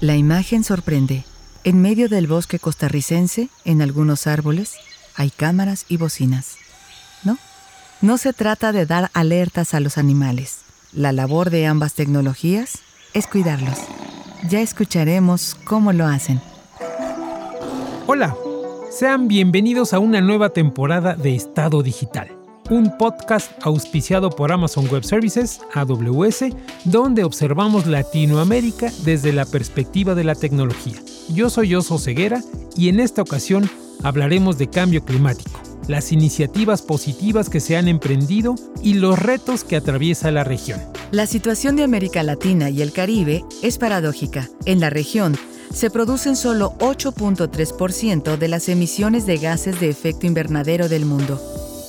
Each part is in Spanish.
La imagen sorprende. En medio del bosque costarricense, en algunos árboles, hay cámaras y bocinas. ¿No? No se trata de dar alertas a los animales. La labor de ambas tecnologías es cuidarlos. Ya escucharemos cómo lo hacen. Hola, sean bienvenidos a una nueva temporada de Estado Digital, un podcast auspiciado por Amazon Web Services, AWS, donde observamos Latinoamérica desde la perspectiva de la tecnología. Yo soy Oso Ceguera y en esta ocasión hablaremos de cambio climático, las iniciativas positivas que se han emprendido y los retos que atraviesa la región. La situación de América Latina y el Caribe es paradójica. En la región se producen solo 8.3% de las emisiones de gases de efecto invernadero del mundo,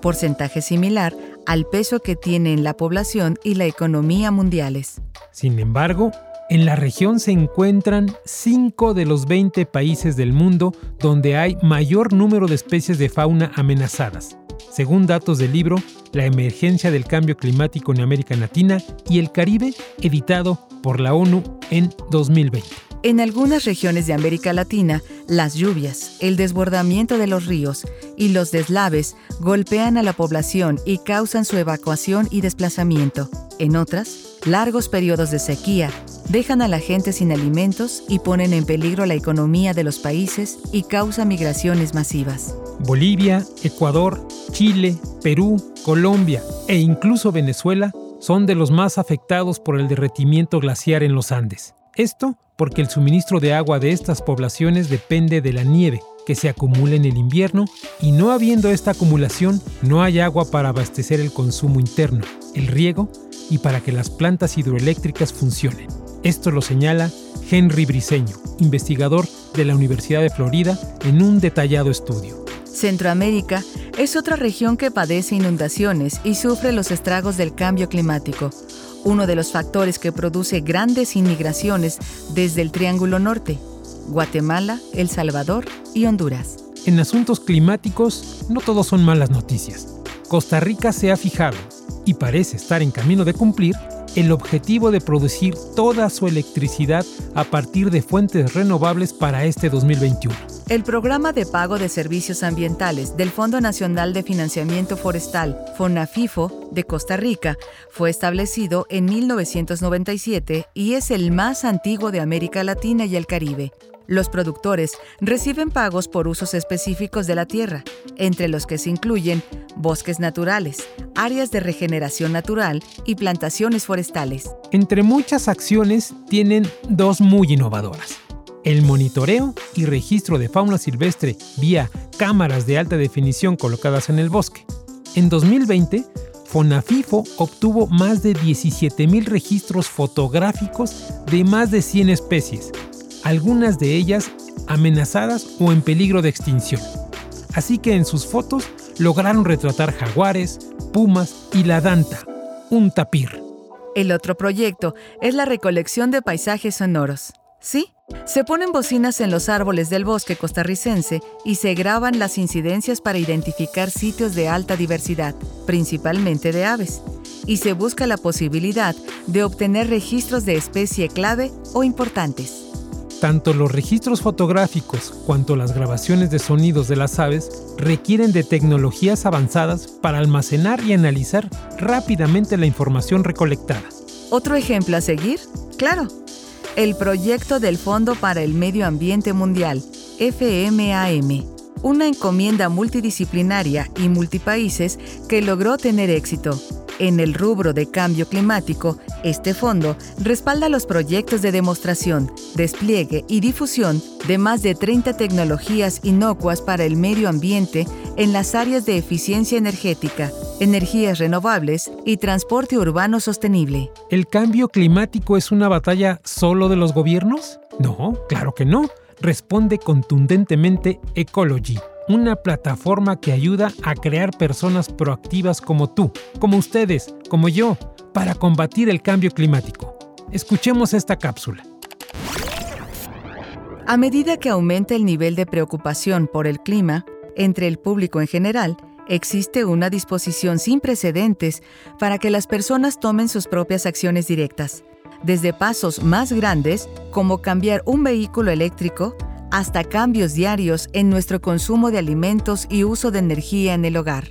porcentaje similar al peso que tienen la población y la economía mundiales. Sin embargo, en la región se encuentran 5 de los 20 países del mundo donde hay mayor número de especies de fauna amenazadas, según datos del libro La emergencia del cambio climático en América Latina y el Caribe, editado por la ONU en 2020. En algunas regiones de América Latina, las lluvias, el desbordamiento de los ríos y los deslaves golpean a la población y causan su evacuación y desplazamiento. En otras, largos periodos de sequía dejan a la gente sin alimentos y ponen en peligro la economía de los países y causan migraciones masivas. Bolivia, Ecuador, Chile, Perú, Colombia e incluso Venezuela son de los más afectados por el derretimiento glaciar en los Andes. Esto porque el suministro de agua de estas poblaciones depende de la nieve que se acumula en el invierno y no habiendo esta acumulación no hay agua para abastecer el consumo interno, el riego y para que las plantas hidroeléctricas funcionen. Esto lo señala Henry Briceño, investigador de la Universidad de Florida, en un detallado estudio. Centroamérica es otra región que padece inundaciones y sufre los estragos del cambio climático, uno de los factores que produce grandes inmigraciones desde el Triángulo Norte, Guatemala, El Salvador y Honduras. En asuntos climáticos, no todos son malas noticias. Costa Rica se ha fijado, y parece estar en camino de cumplir, el objetivo de producir toda su electricidad a partir de fuentes renovables para este 2021. El programa de pago de servicios ambientales del Fondo Nacional de Financiamiento Forestal, FONAFIFO, de Costa Rica, fue establecido en 1997 y es el más antiguo de América Latina y el Caribe. Los productores reciben pagos por usos específicos de la tierra, entre los que se incluyen bosques naturales, áreas de regeneración natural y plantaciones forestales. Entre muchas acciones tienen dos muy innovadoras. El monitoreo y registro de fauna silvestre vía cámaras de alta definición colocadas en el bosque. En 2020, Fonafifo obtuvo más de 17.000 registros fotográficos de más de 100 especies, algunas de ellas amenazadas o en peligro de extinción. Así que en sus fotos lograron retratar jaguares, pumas y la danta, un tapir. El otro proyecto es la recolección de paisajes sonoros. ¿Sí? Se ponen bocinas en los árboles del bosque costarricense y se graban las incidencias para identificar sitios de alta diversidad, principalmente de aves, y se busca la posibilidad de obtener registros de especie clave o importantes. Tanto los registros fotográficos cuanto las grabaciones de sonidos de las aves requieren de tecnologías avanzadas para almacenar y analizar rápidamente la información recolectada. ¿Otro ejemplo a seguir? Claro, el proyecto del Fondo para el Medio Ambiente Mundial, FMAM, una encomienda multidisciplinaria y multipaíses que logró tener éxito. En el rubro de cambio climático, este fondo respalda los proyectos de demostración, despliegue y difusión de más de 30 tecnologías inocuas para el medio ambiente en las áreas de eficiencia energética, energías renovables y transporte urbano sostenible. ¿El cambio climático es una batalla solo de los gobiernos? No, claro que no. Responde contundentemente Ecology una plataforma que ayuda a crear personas proactivas como tú, como ustedes, como yo, para combatir el cambio climático. Escuchemos esta cápsula. A medida que aumenta el nivel de preocupación por el clima, Entre el público en general, existe una disposición sin precedentes para que las personas tomen sus propias acciones directas, desde pasos más grandes como cambiar un vehículo eléctrico hasta cambios diarios en nuestro consumo de alimentos y uso de energía en el hogar.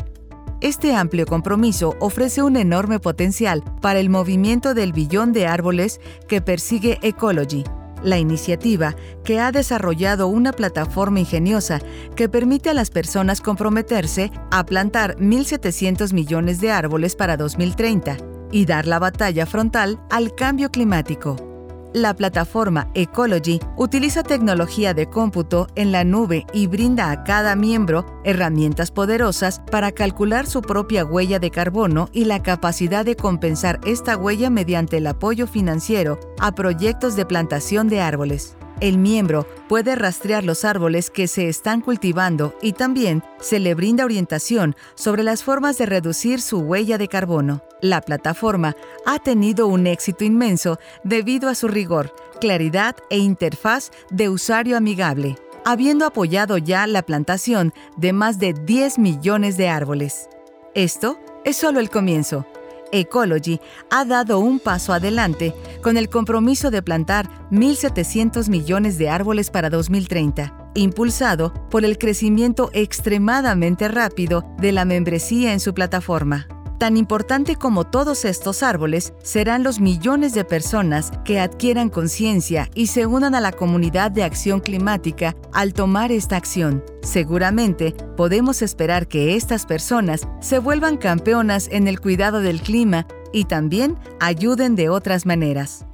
Este amplio compromiso ofrece un enorme potencial para el movimiento del billón de árboles que persigue Ecology, la iniciativa que ha desarrollado una plataforma ingeniosa que permite a las personas comprometerse a plantar 1.700 millones de árboles para 2030 y dar la batalla frontal al cambio climático. La plataforma Ecology utiliza tecnología de cómputo en la nube y brinda a cada miembro herramientas poderosas para calcular su propia huella de carbono y la capacidad de compensar esta huella mediante el apoyo financiero a proyectos de plantación de árboles. El miembro puede rastrear los árboles que se están cultivando y también se le brinda orientación sobre las formas de reducir su huella de carbono. La plataforma ha tenido un éxito inmenso debido a su rigor, claridad e interfaz de usuario amigable, habiendo apoyado ya la plantación de más de 10 millones de árboles. Esto es solo el comienzo. Ecology ha dado un paso adelante con el compromiso de plantar 1.700 millones de árboles para 2030, impulsado por el crecimiento extremadamente rápido de la membresía en su plataforma. Tan importante como todos estos árboles serán los millones de personas que adquieran conciencia y se unan a la comunidad de acción climática al tomar esta acción. Seguramente podemos esperar que estas personas se vuelvan campeonas en el cuidado del clima y también ayuden de otras maneras.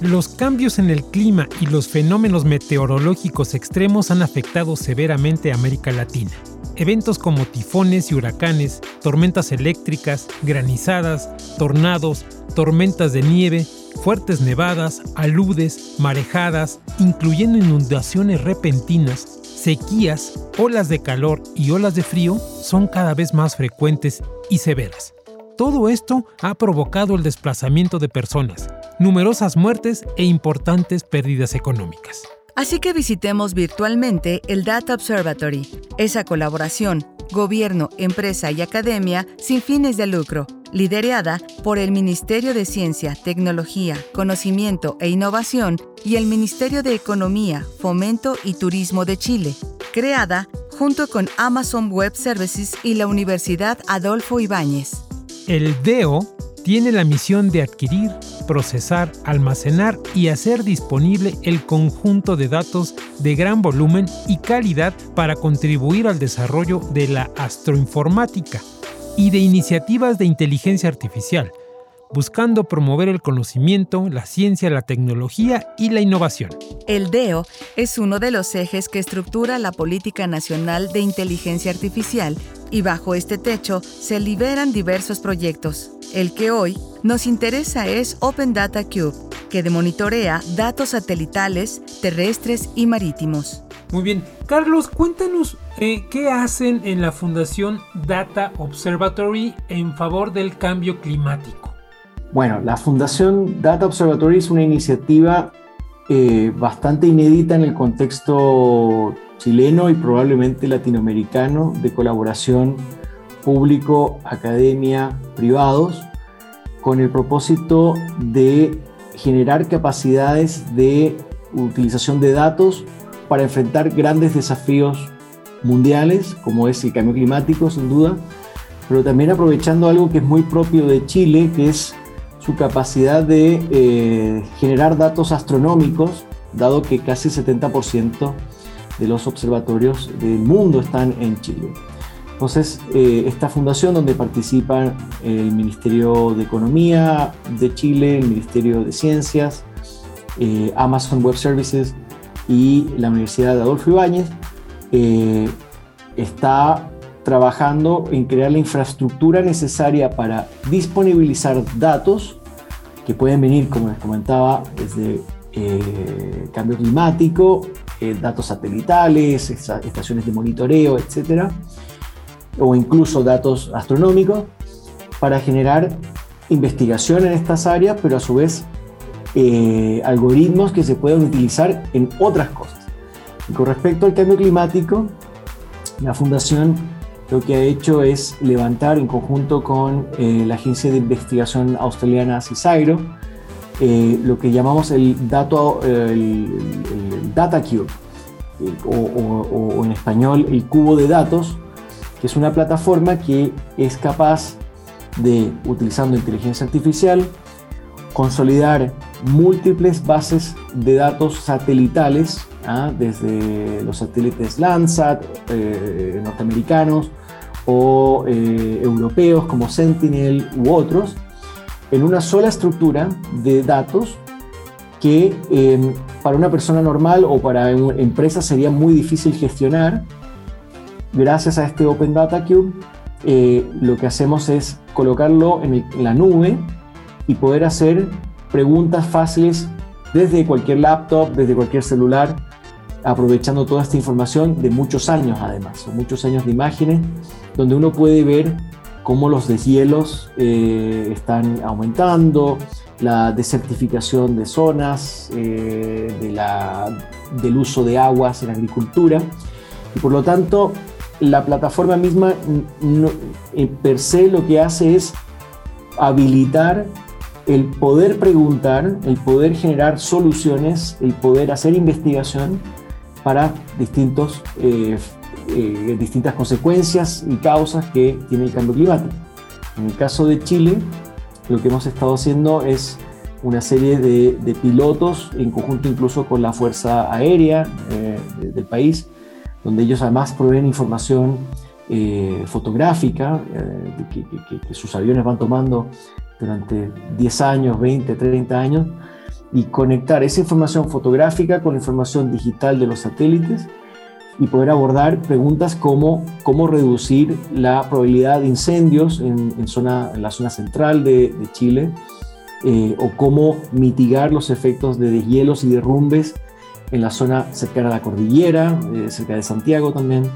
Los cambios en el clima y los fenómenos meteorológicos extremos han afectado severamente a América Latina. Eventos como tifones y huracanes, tormentas eléctricas, granizadas, tornados, tormentas de nieve, fuertes nevadas, aludes, marejadas, incluyendo inundaciones repentinas, sequías, olas de calor y olas de frío son cada vez más frecuentes y severas. Todo esto ha provocado el desplazamiento de personas, numerosas muertes e importantes pérdidas económicas. Así que visitemos virtualmente el Data Observatory, esa colaboración, gobierno, empresa y academia sin fines de lucro, liderada por el Ministerio de Ciencia, Tecnología, Conocimiento e Innovación y el Ministerio de Economía, Fomento y Turismo de Chile, creada junto con Amazon Web Services y la Universidad Adolfo Ibáñez. El DEO tiene la misión de adquirir, procesar, almacenar y hacer disponible el conjunto de datos de gran volumen y calidad para contribuir al desarrollo de la astroinformática y de iniciativas de inteligencia artificial, buscando promover el conocimiento, la ciencia, la tecnología y la innovación. El DEO es uno de los ejes que estructura la Política Nacional de Inteligencia Artificial y bajo este techo se liberan diversos proyectos. El que hoy nos interesa es Open Data Cube, que monitorea datos satelitales, terrestres y marítimos. Muy bien. Carlos, cuéntanos eh, qué hacen en la Fundación Data Observatory en favor del cambio climático. Bueno, la Fundación Data Observatory es una iniciativa eh, bastante inédita en el contexto chileno y probablemente latinoamericano de colaboración público, academia, privados, con el propósito de generar capacidades de utilización de datos para enfrentar grandes desafíos mundiales, como es el cambio climático, sin duda, pero también aprovechando algo que es muy propio de Chile, que es su capacidad de eh, generar datos astronómicos, dado que casi 70% de los observatorios del mundo están en Chile. Entonces, eh, esta fundación donde participan el Ministerio de Economía de Chile, el Ministerio de Ciencias, eh, Amazon Web Services y la Universidad de Adolfo Ibáñez, está trabajando en crear la infraestructura necesaria para disponibilizar datos que pueden venir, como les comentaba, desde eh, cambio climático, eh, datos satelitales, estaciones de monitoreo, etcétera, o incluso datos astronómicos, para generar investigación en estas áreas, pero a su vez eh, algoritmos que se pueden utilizar en otras cosas. Y con respecto al cambio climático, la Fundación lo que ha hecho es levantar en conjunto con eh, la agencia de investigación australiana CISAIRO eh, lo que llamamos el, el, Data Cube, o, en español el cubo de datos, que es una plataforma que es capaz de, utilizando inteligencia artificial, consolidar múltiples bases de datos satelitales, ¿ah? desde los satélites Landsat eh, norteamericanos o eh, europeos como Sentinel u otros, en una sola estructura de datos que em, para una persona normal o para una empresa sería muy difícil gestionar. Gracias a este Open Data Cube, eh, lo que hacemos es colocarlo en, la nube y poder hacer preguntas fáciles desde cualquier laptop, desde cualquier celular, aprovechando toda esta información de muchos años además, son muchos años de imágenes, donde uno puede ver cómo los deshielos eh, están aumentando, la desertificación de zonas, eh, del uso de aguas en agricultura. Y por lo tanto, la plataforma misma per se lo que hace es habilitar el poder preguntar, el poder generar soluciones, el poder hacer investigación para distintos, eh, eh, distintas consecuencias y causas que tiene el cambio climático. En el caso de Chile, lo que hemos estado haciendo es una serie de, pilotos, en conjunto incluso con la Fuerza Aérea eh, del país, donde ellos además proveen información eh, fotográfica eh, que, sus aviones van tomando durante 10 años, 20, 30 años, y conectar esa información fotográfica con la información digital de los satélites y poder abordar preguntas como cómo reducir la probabilidad de incendios en, zona, en la zona central de, Chile eh, o cómo mitigar los efectos de deshielos y derrumbes en la zona cercana a la cordillera, eh, cerca de Santiago también,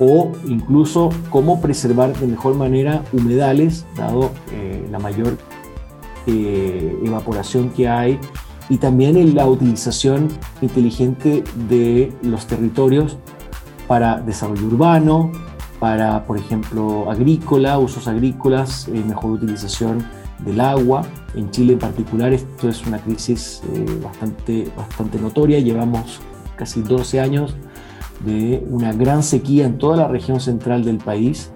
o incluso cómo preservar de mejor manera humedales, dado eh, la mayor evaporación que hay, y también en la utilización inteligente de los territorios para desarrollo urbano, para, por ejemplo, agrícola, usos agrícolas, eh, mejor utilización del agua. En Chile en particular esto es una crisis eh, bastante, bastante notoria. Llevamos casi 12 años de una gran sequía en toda la región central del país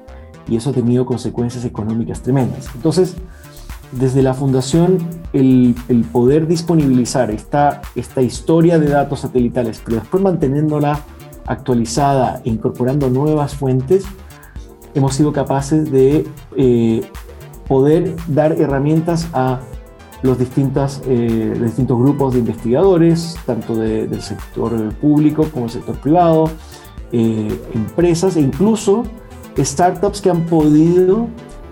y eso ha tenido consecuencias económicas tremendas. Entonces, desde la Fundación, el, el poder disponibilizar esta, esta historia de datos satelitales, pero después manteniéndola actualizada e incorporando nuevas fuentes, hemos sido capaces de eh, poder dar herramientas a los, distintas, eh, distintos grupos de investigadores, tanto del sector público como del sector privado, eh, empresas e incluso startups que han podido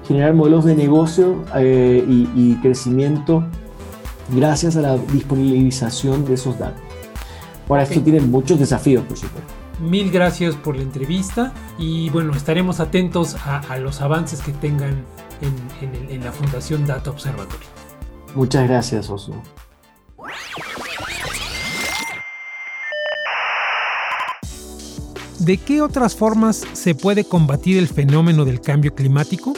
generar modelos de negocio y, y crecimiento gracias a la disponibilización de esos datos. Ahora, esto tiene muchos desafíos, por supuesto. Mil gracias por la entrevista y bueno, estaremos atentos a, los avances que tengan en, la Fundación Data Observatory. Muchas gracias, Oso. ¿De qué otras formas se puede combatir el fenómeno del cambio climático?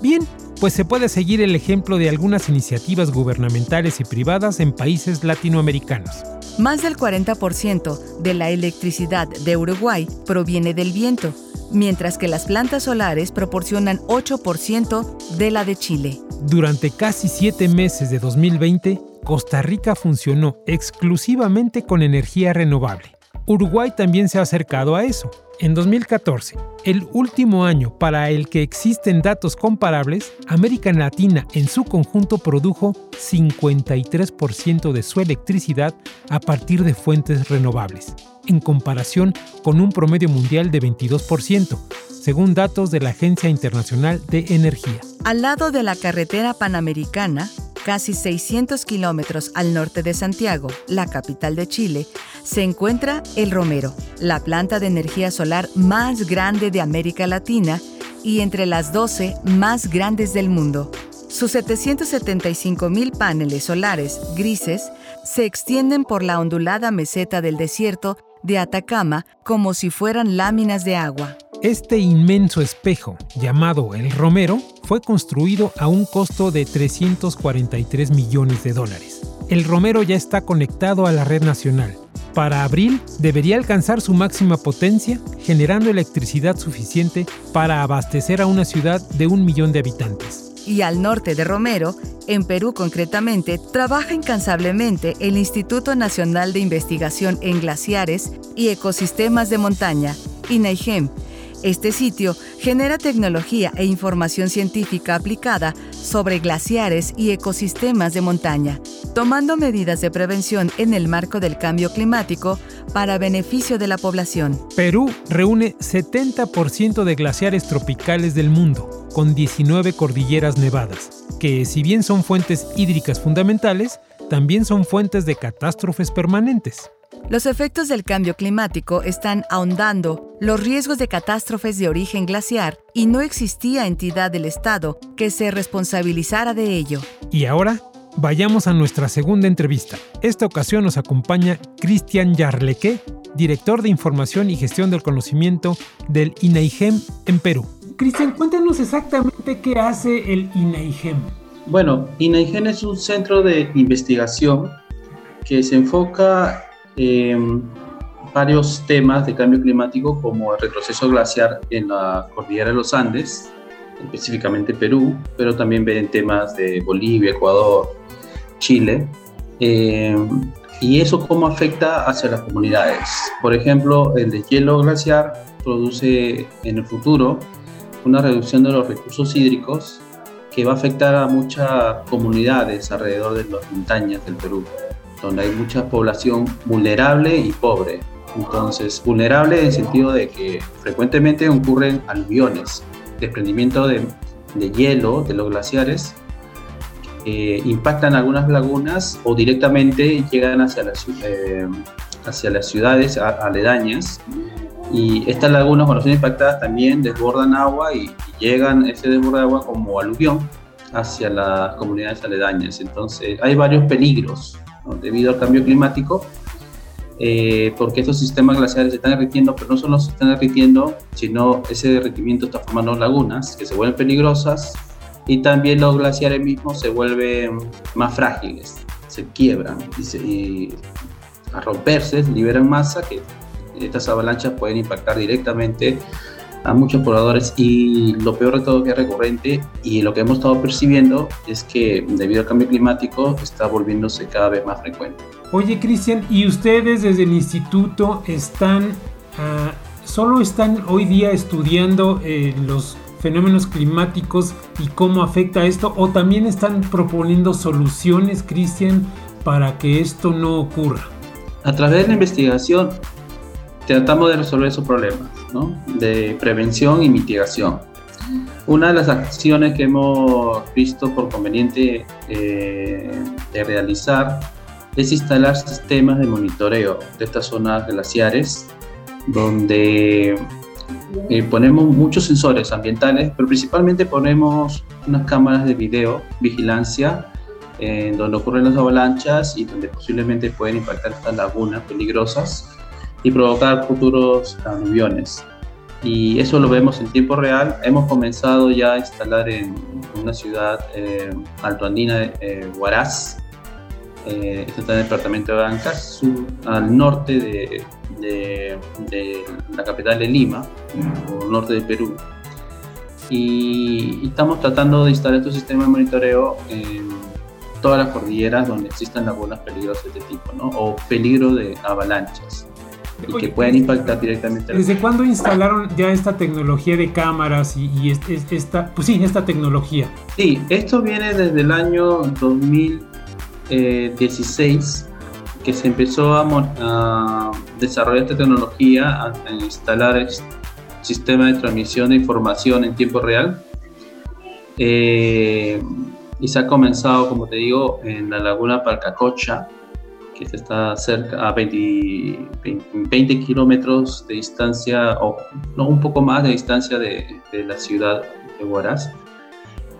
Bien, pues se puede seguir el ejemplo de algunas iniciativas gubernamentales y privadas en países latinoamericanos. Más del 40% de la electricidad de Uruguay proviene del viento, mientras que las plantas solares proporcionan 8% de la de Chile. Durante casi siete meses de 2020, Costa Rica funcionó exclusivamente con energía renovable. Uruguay también se ha acercado a eso. En 2014, el último año para el que existen datos comparables, América Latina en su conjunto produjo 53% de su electricidad a partir de fuentes renovables, en comparación con un promedio mundial de 22%, según datos de la Agencia Internacional de Energía. Al lado de la carretera panamericana, casi 600 kilómetros al norte de Santiago, la capital de Chile, se encuentra El Romero, la planta de energía solar más grande de América Latina y entre las 12 más grandes del mundo. Sus 775 mil paneles solares grises se extienden por la ondulada meseta del desierto de Atacama como si fueran láminas de agua. Este inmenso espejo, llamado el Romero, fue construido a un costo de 343 millones de dólares. El Romero ya está conectado a la red nacional. Para abril debería alcanzar su máxima potencia, generando electricidad suficiente para abastecer a una ciudad de un millón de habitantes y al norte de Romero, en Perú concretamente, trabaja incansablemente el Instituto Nacional de Investigación en Glaciares y Ecosistemas de Montaña, INAIGEM. Este sitio genera tecnología e información científica aplicada sobre glaciares y ecosistemas de montaña, tomando medidas de prevención en el marco del cambio climático para beneficio de la población. Perú reúne 70% de glaciares tropicales del mundo con 19 cordilleras nevadas, que si bien son fuentes hídricas fundamentales, también son fuentes de catástrofes permanentes. Los efectos del cambio climático están ahondando los riesgos de catástrofes de origen glaciar y no existía entidad del Estado que se responsabilizara de ello. Y ahora, vayamos a nuestra segunda entrevista. Esta ocasión nos acompaña Cristian Yarleque, director de Información y Gestión del Conocimiento del INAIGEM en Perú. Cristian, cuéntanos exactamente qué hace el INAIGEM. Bueno, INAIGEM es un centro de investigación que se enfoca en varios temas de cambio climático como el retroceso glaciar en la cordillera de los Andes, específicamente Perú, pero también ven temas de Bolivia, Ecuador, Chile. Eh, y eso cómo afecta hacia las comunidades. Por ejemplo, el deshielo glaciar produce en el futuro una reducción de los recursos hídricos que va a afectar a muchas comunidades alrededor de las montañas del Perú, donde hay mucha población vulnerable y pobre. Entonces, vulnerable en el sentido de que frecuentemente ocurren aluviones, desprendimiento de, de hielo de los glaciares, impactan algunas lagunas o directamente llegan hacia las, eh, hacia las ciudades aledañas y estas lagunas, cuando son impactadas, también desbordan agua y, llegan ese desborde de agua como aluvión hacia las comunidades aledañas. Entonces, hay varios peligros debido al cambio climático, eh, porque estos sistemas glaciares se están derritiendo, pero no solo se están derritiendo, sino ese derretimiento está formando lagunas que se vuelven peligrosas y también los glaciares mismos se vuelven más frágiles, se quiebran y, y a romperse liberan masa que estas avalanchas pueden impactar directamente a muchos pobladores y lo peor de todo que es recurrente y lo que hemos estado percibiendo es que debido al cambio climático está volviéndose cada vez más frecuente. Oye Cristian, ¿y ustedes desde el instituto están, uh, solo están hoy día estudiando eh, los fenómenos climáticos y cómo afecta esto o también están proponiendo soluciones, Cristian, para que esto no ocurra? A través de la investigación tratamos de resolver esos problemas, de prevención y mitigación. Una de las acciones que hemos visto por conveniente eh, de realizar es instalar sistemas de monitoreo de estas zonas glaciares, donde eh, ponemos muchos sensores ambientales, pero principalmente ponemos unas cámaras de video, vigilancia, en donde ocurren las avalanchas y donde posiblemente pueden impactar estas lagunas peligrosas y provocar futuros aluviones. Y eso lo vemos en tiempo real. Hemos comenzado ya a instalar en una ciudad eh, altoandina, eh, Huaraz, eh, está en el departamento de Bancas, al norte de, de, de, la capital de Lima, o norte de Perú. Y, estamos tratando de instalar estos sistemas de monitoreo en todas las cordilleras donde existan lagunas peligrosas de este tipo, ¿no? o peligro de avalanchas y que pueden impactar directamente. ¿Desde cuándo instalaron ya esta tecnología de cámaras y, esta, pues sí, esta tecnología? Sí, esto viene desde el año 2016 que se empezó a, desarrollar esta tecnología, a, instalar el sistema de transmisión de información en tiempo real. Eh, y se ha comenzado, como te digo, en la laguna Palcacocha, que está cerca a 20, 20, kilómetros de distancia, o no un poco más de distancia de, de la ciudad de Huaraz.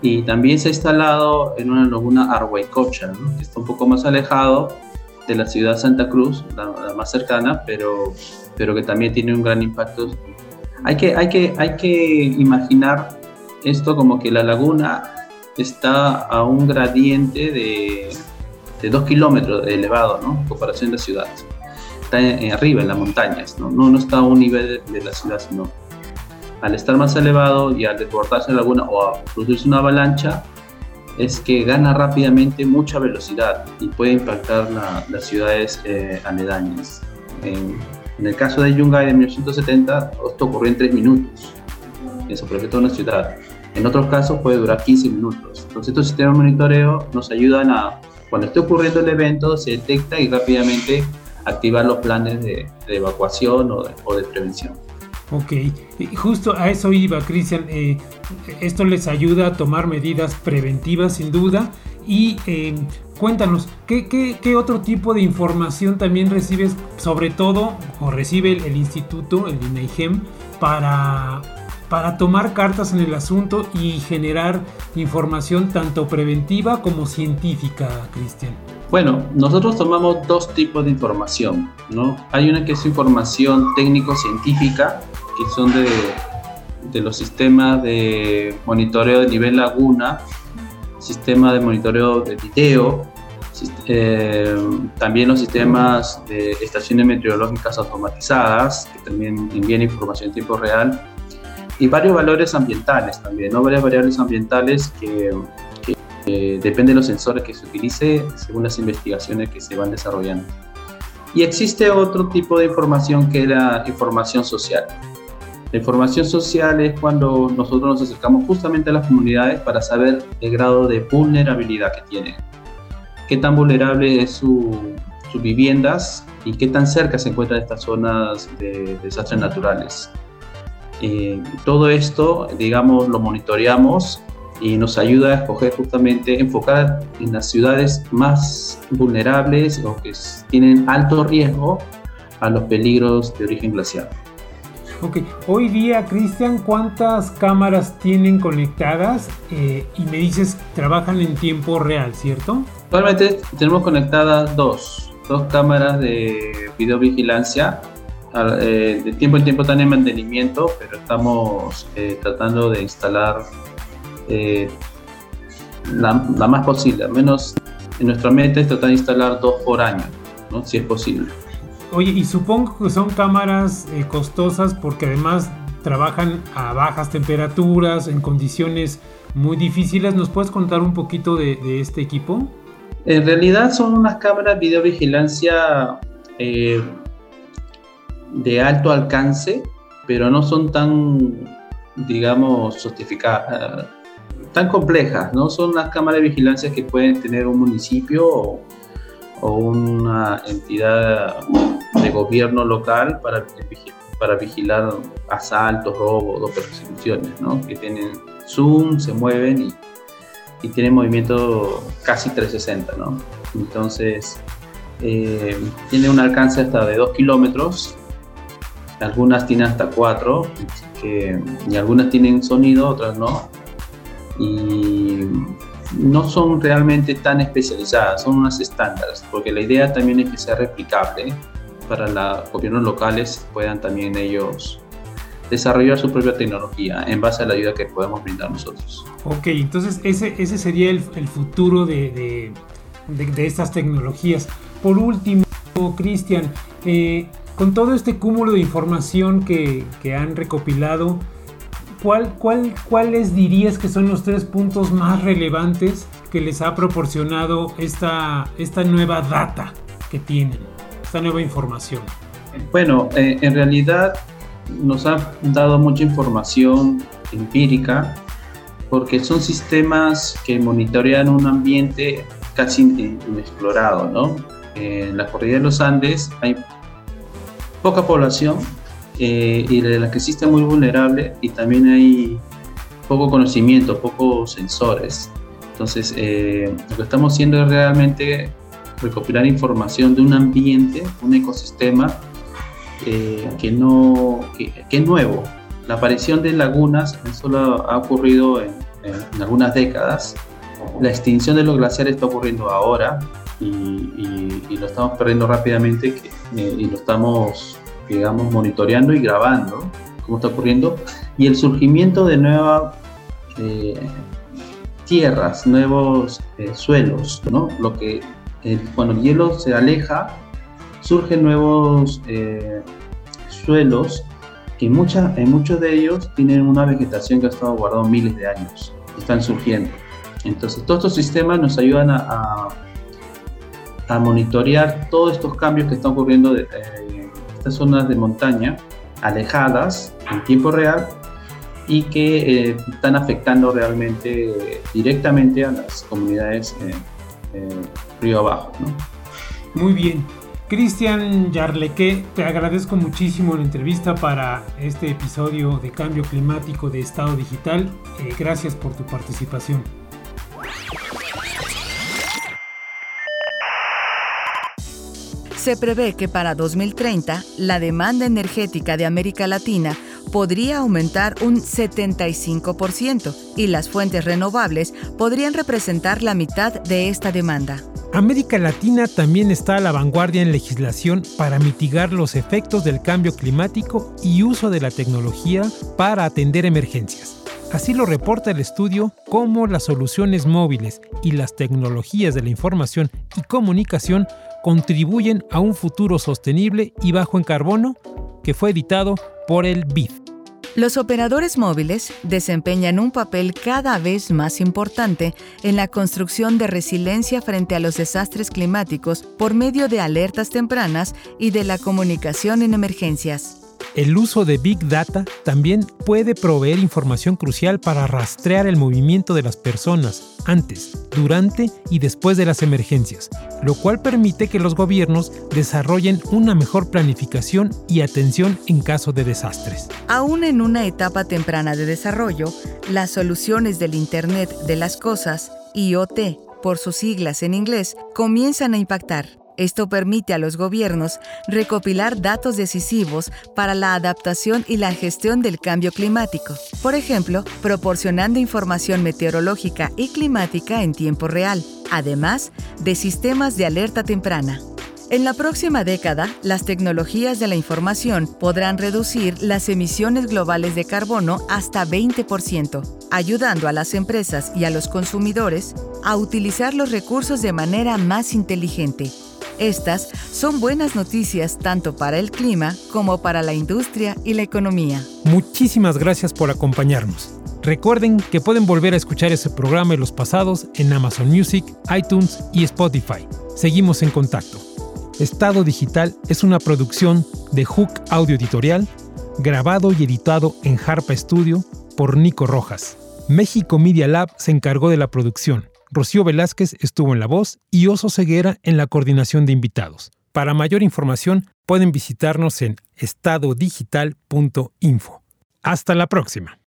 Y también se ha instalado en una laguna Arhuaycocha, que está un poco más alejado de la ciudad Santa Cruz, la, más cercana, pero, pero que también tiene un gran impacto. Hay que, hay, que, hay que imaginar esto como que la laguna está a un gradiente de, de dos kilómetros de elevado, ¿no? En comparación de la ciudad. Está en, arriba, en las montañas, ¿no? ¿no? No, está a un nivel de, la ciudad, sino al estar más elevado y al desbordarse la laguna o a producirse una avalancha, es que gana rápidamente mucha velocidad y puede impactar las ciudades eh, aledañas. En, el caso de Yungay de 1970, esto ocurrió en tres minutos, en su toda una ciudad. En otros casos puede durar 15 minutos. Entonces estos sistemas de monitoreo nos ayudan a, cuando esté ocurriendo el evento, se detecta y rápidamente activar los planes de, evacuación o de, prevención. Ok, justo a eso iba, Cristian. Eh, esto les ayuda a tomar medidas preventivas, sin duda. Y eh, cuéntanos, ¿qué, ¿qué, otro tipo de información también recibes, sobre todo, o recibe el, el instituto, el INAIGEM, para para tomar cartas en el asunto y generar información tanto preventiva como científica, Cristian? Bueno, nosotros tomamos dos tipos de información, ¿no? Hay una que es información técnico-científica, que son de, de los sistemas de monitoreo de nivel laguna, sistema de monitoreo de video, eh, también los sistemas de estaciones meteorológicas automatizadas, que también envían información en tiempo real, y varios valores ambientales también, ¿no? Varias variables ambientales que, que dependen de los sensores que se utilice según las investigaciones que se van desarrollando. Y existe otro tipo de información que es la información social. La información social es cuando nosotros nos acercamos justamente a las comunidades para saber el grado de vulnerabilidad que tienen, qué tan vulnerable es su, sus viviendas y qué tan cerca se encuentran estas zonas de desastres naturales. Eh, todo esto, digamos, lo monitoreamos y nos ayuda a escoger justamente, enfocar en las ciudades más vulnerables o que tienen alto riesgo a los peligros de origen glacial. Ok, hoy día, Cristian, ¿cuántas cámaras tienen conectadas? Eh, y me dices, trabajan en tiempo real, ¿cierto? Actualmente tenemos conectadas dos, dos cámaras de videovigilancia eh, de tiempo en tiempo están en mantenimiento, pero estamos eh, tratando de instalar eh, la, más posible, al menos en nuestra meta es tratar de instalar dos por año, ¿no? si es posible. Oye, y supongo que son cámaras costosas porque además trabajan a bajas temperaturas, en condiciones muy difíciles. ¿Nos puedes contar un poquito de, de este equipo? En realidad son unas cámaras de videovigilancia eh, de alto alcance, pero no son tan, digamos, sofisticadas, tan complejas, ¿no? Son las cámaras de vigilancia que pueden tener un municipio o, una entidad de gobierno local para, para vigilar asaltos, robos o persecuciones, ¿no? Que tienen zoom, se mueven y, y tienen movimiento casi 360, ¿no? Entonces, eh, tiene un alcance hasta de 2 kilómetros algunas tienen hasta cuatro, y algunas tienen sonido, otras no. Y no son realmente tan especializadas, son unas estándares, porque la idea también es que sea replicable para los gobiernos locales puedan también ellos desarrollar su propia tecnología en base a la ayuda que podemos brindar nosotros. Ok, entonces ese, ese sería el, el futuro de, de, de, estas tecnologías. Por último, Cristian, eh, con todo este cúmulo de información que, han recopilado, ¿cuál, cuál, ¿cuáles dirías que son los tres puntos más relevantes que les ha proporcionado esta, esta nueva data que tienen, esta nueva información? Bueno, eh, en realidad nos ha dado mucha información empírica porque son sistemas que monitorean un ambiente casi inexplorado, ¿no? En la cordillera de los Andes hay poca población eh, y de la que existe muy vulnerable y también hay poco conocimiento, pocos sensores. Entonces, eh, lo que estamos haciendo es realmente recopilar información de un ambiente, un ecosistema eh, que, no, que, es nuevo. La aparición de lagunas solo ha ocurrido en, en algunas décadas. La extinción de los glaciares está ocurriendo ahora y, lo estamos perdiendo rápidamente eh, y lo estamos, digamos, monitoreando y grabando cómo está ocurriendo. Y el surgimiento de nuevas eh, tierras, nuevos eh, suelos, ¿no? Lo que cuando el hielo se aleja, surgen nuevos suelos que en muchos de ellos tienen una vegetación que ha estado guardada miles de años, están surgiendo. Entonces, todos estos sistemas nos ayudan a a monitorear todos estos cambios que están ocurriendo en eh, estas zonas de montaña alejadas en tiempo real y que eh, están afectando realmente directamente a las comunidades eh, río abajo. Muy bien. Cristian Yarleque, te agradezco muchísimo la entrevista para este episodio de Cambio Climático de Estado Digital. gracias por tu participación. Se prevé que para 2030 la demanda energética de América Latina podría aumentar un 75% y las fuentes renovables podrían representar la mitad de esta demanda. América Latina también está a la vanguardia en legislación para mitigar los efectos del cambio climático y uso de la tecnología para atender emergencias. Así lo reporta el estudio Cómo las soluciones móviles y las tecnologías de la información y comunicación contribuyen a un futuro sostenible y bajo en carbono, que fue editado por el BID. Los operadores móviles desempeñan un papel cada vez más importante en la construcción de resiliencia frente a los desastres climáticos por medio de alertas tempranas y de la comunicación en emergencias. El uso de Big Data también puede proveer información crucial para rastrear el movimiento de las personas antes, durante y después de las emergencias, lo cual permite que los gobiernos desarrollen una mejor planificación y atención en caso de desastres. Aún en una etapa temprana de desarrollo, las soluciones del Internet de las Cosas, IoT, por sus siglas en inglés, comienzan a impactar. Esto permite a los gobiernos recopilar datos decisivos para la adaptación y la gestión del cambio climático, por ejemplo, proporcionando información meteorológica y climática en tiempo real, además de sistemas de alerta temprana. En la próxima década, las tecnologías de la información podrán reducir las emisiones globales de carbono hasta 20%, ayudando a las empresas y a los consumidores a utilizar los recursos de manera más inteligente estas son buenas noticias tanto para el clima como para la industria y la economía. Muchísimas gracias por acompañarnos. Recuerden que pueden volver a escuchar ese programa y los pasados en Amazon Music, iTunes y Spotify. Seguimos en contacto. Estado Digital es una producción de Hook Audio Editorial, grabado y editado en Harpa Studio por Nico Rojas. México Media Lab se encargó de la producción. Rocío Velázquez estuvo en la voz y Oso Ceguera en la coordinación de invitados. Para mayor información pueden visitarnos en estadodigital.info. Hasta la próxima.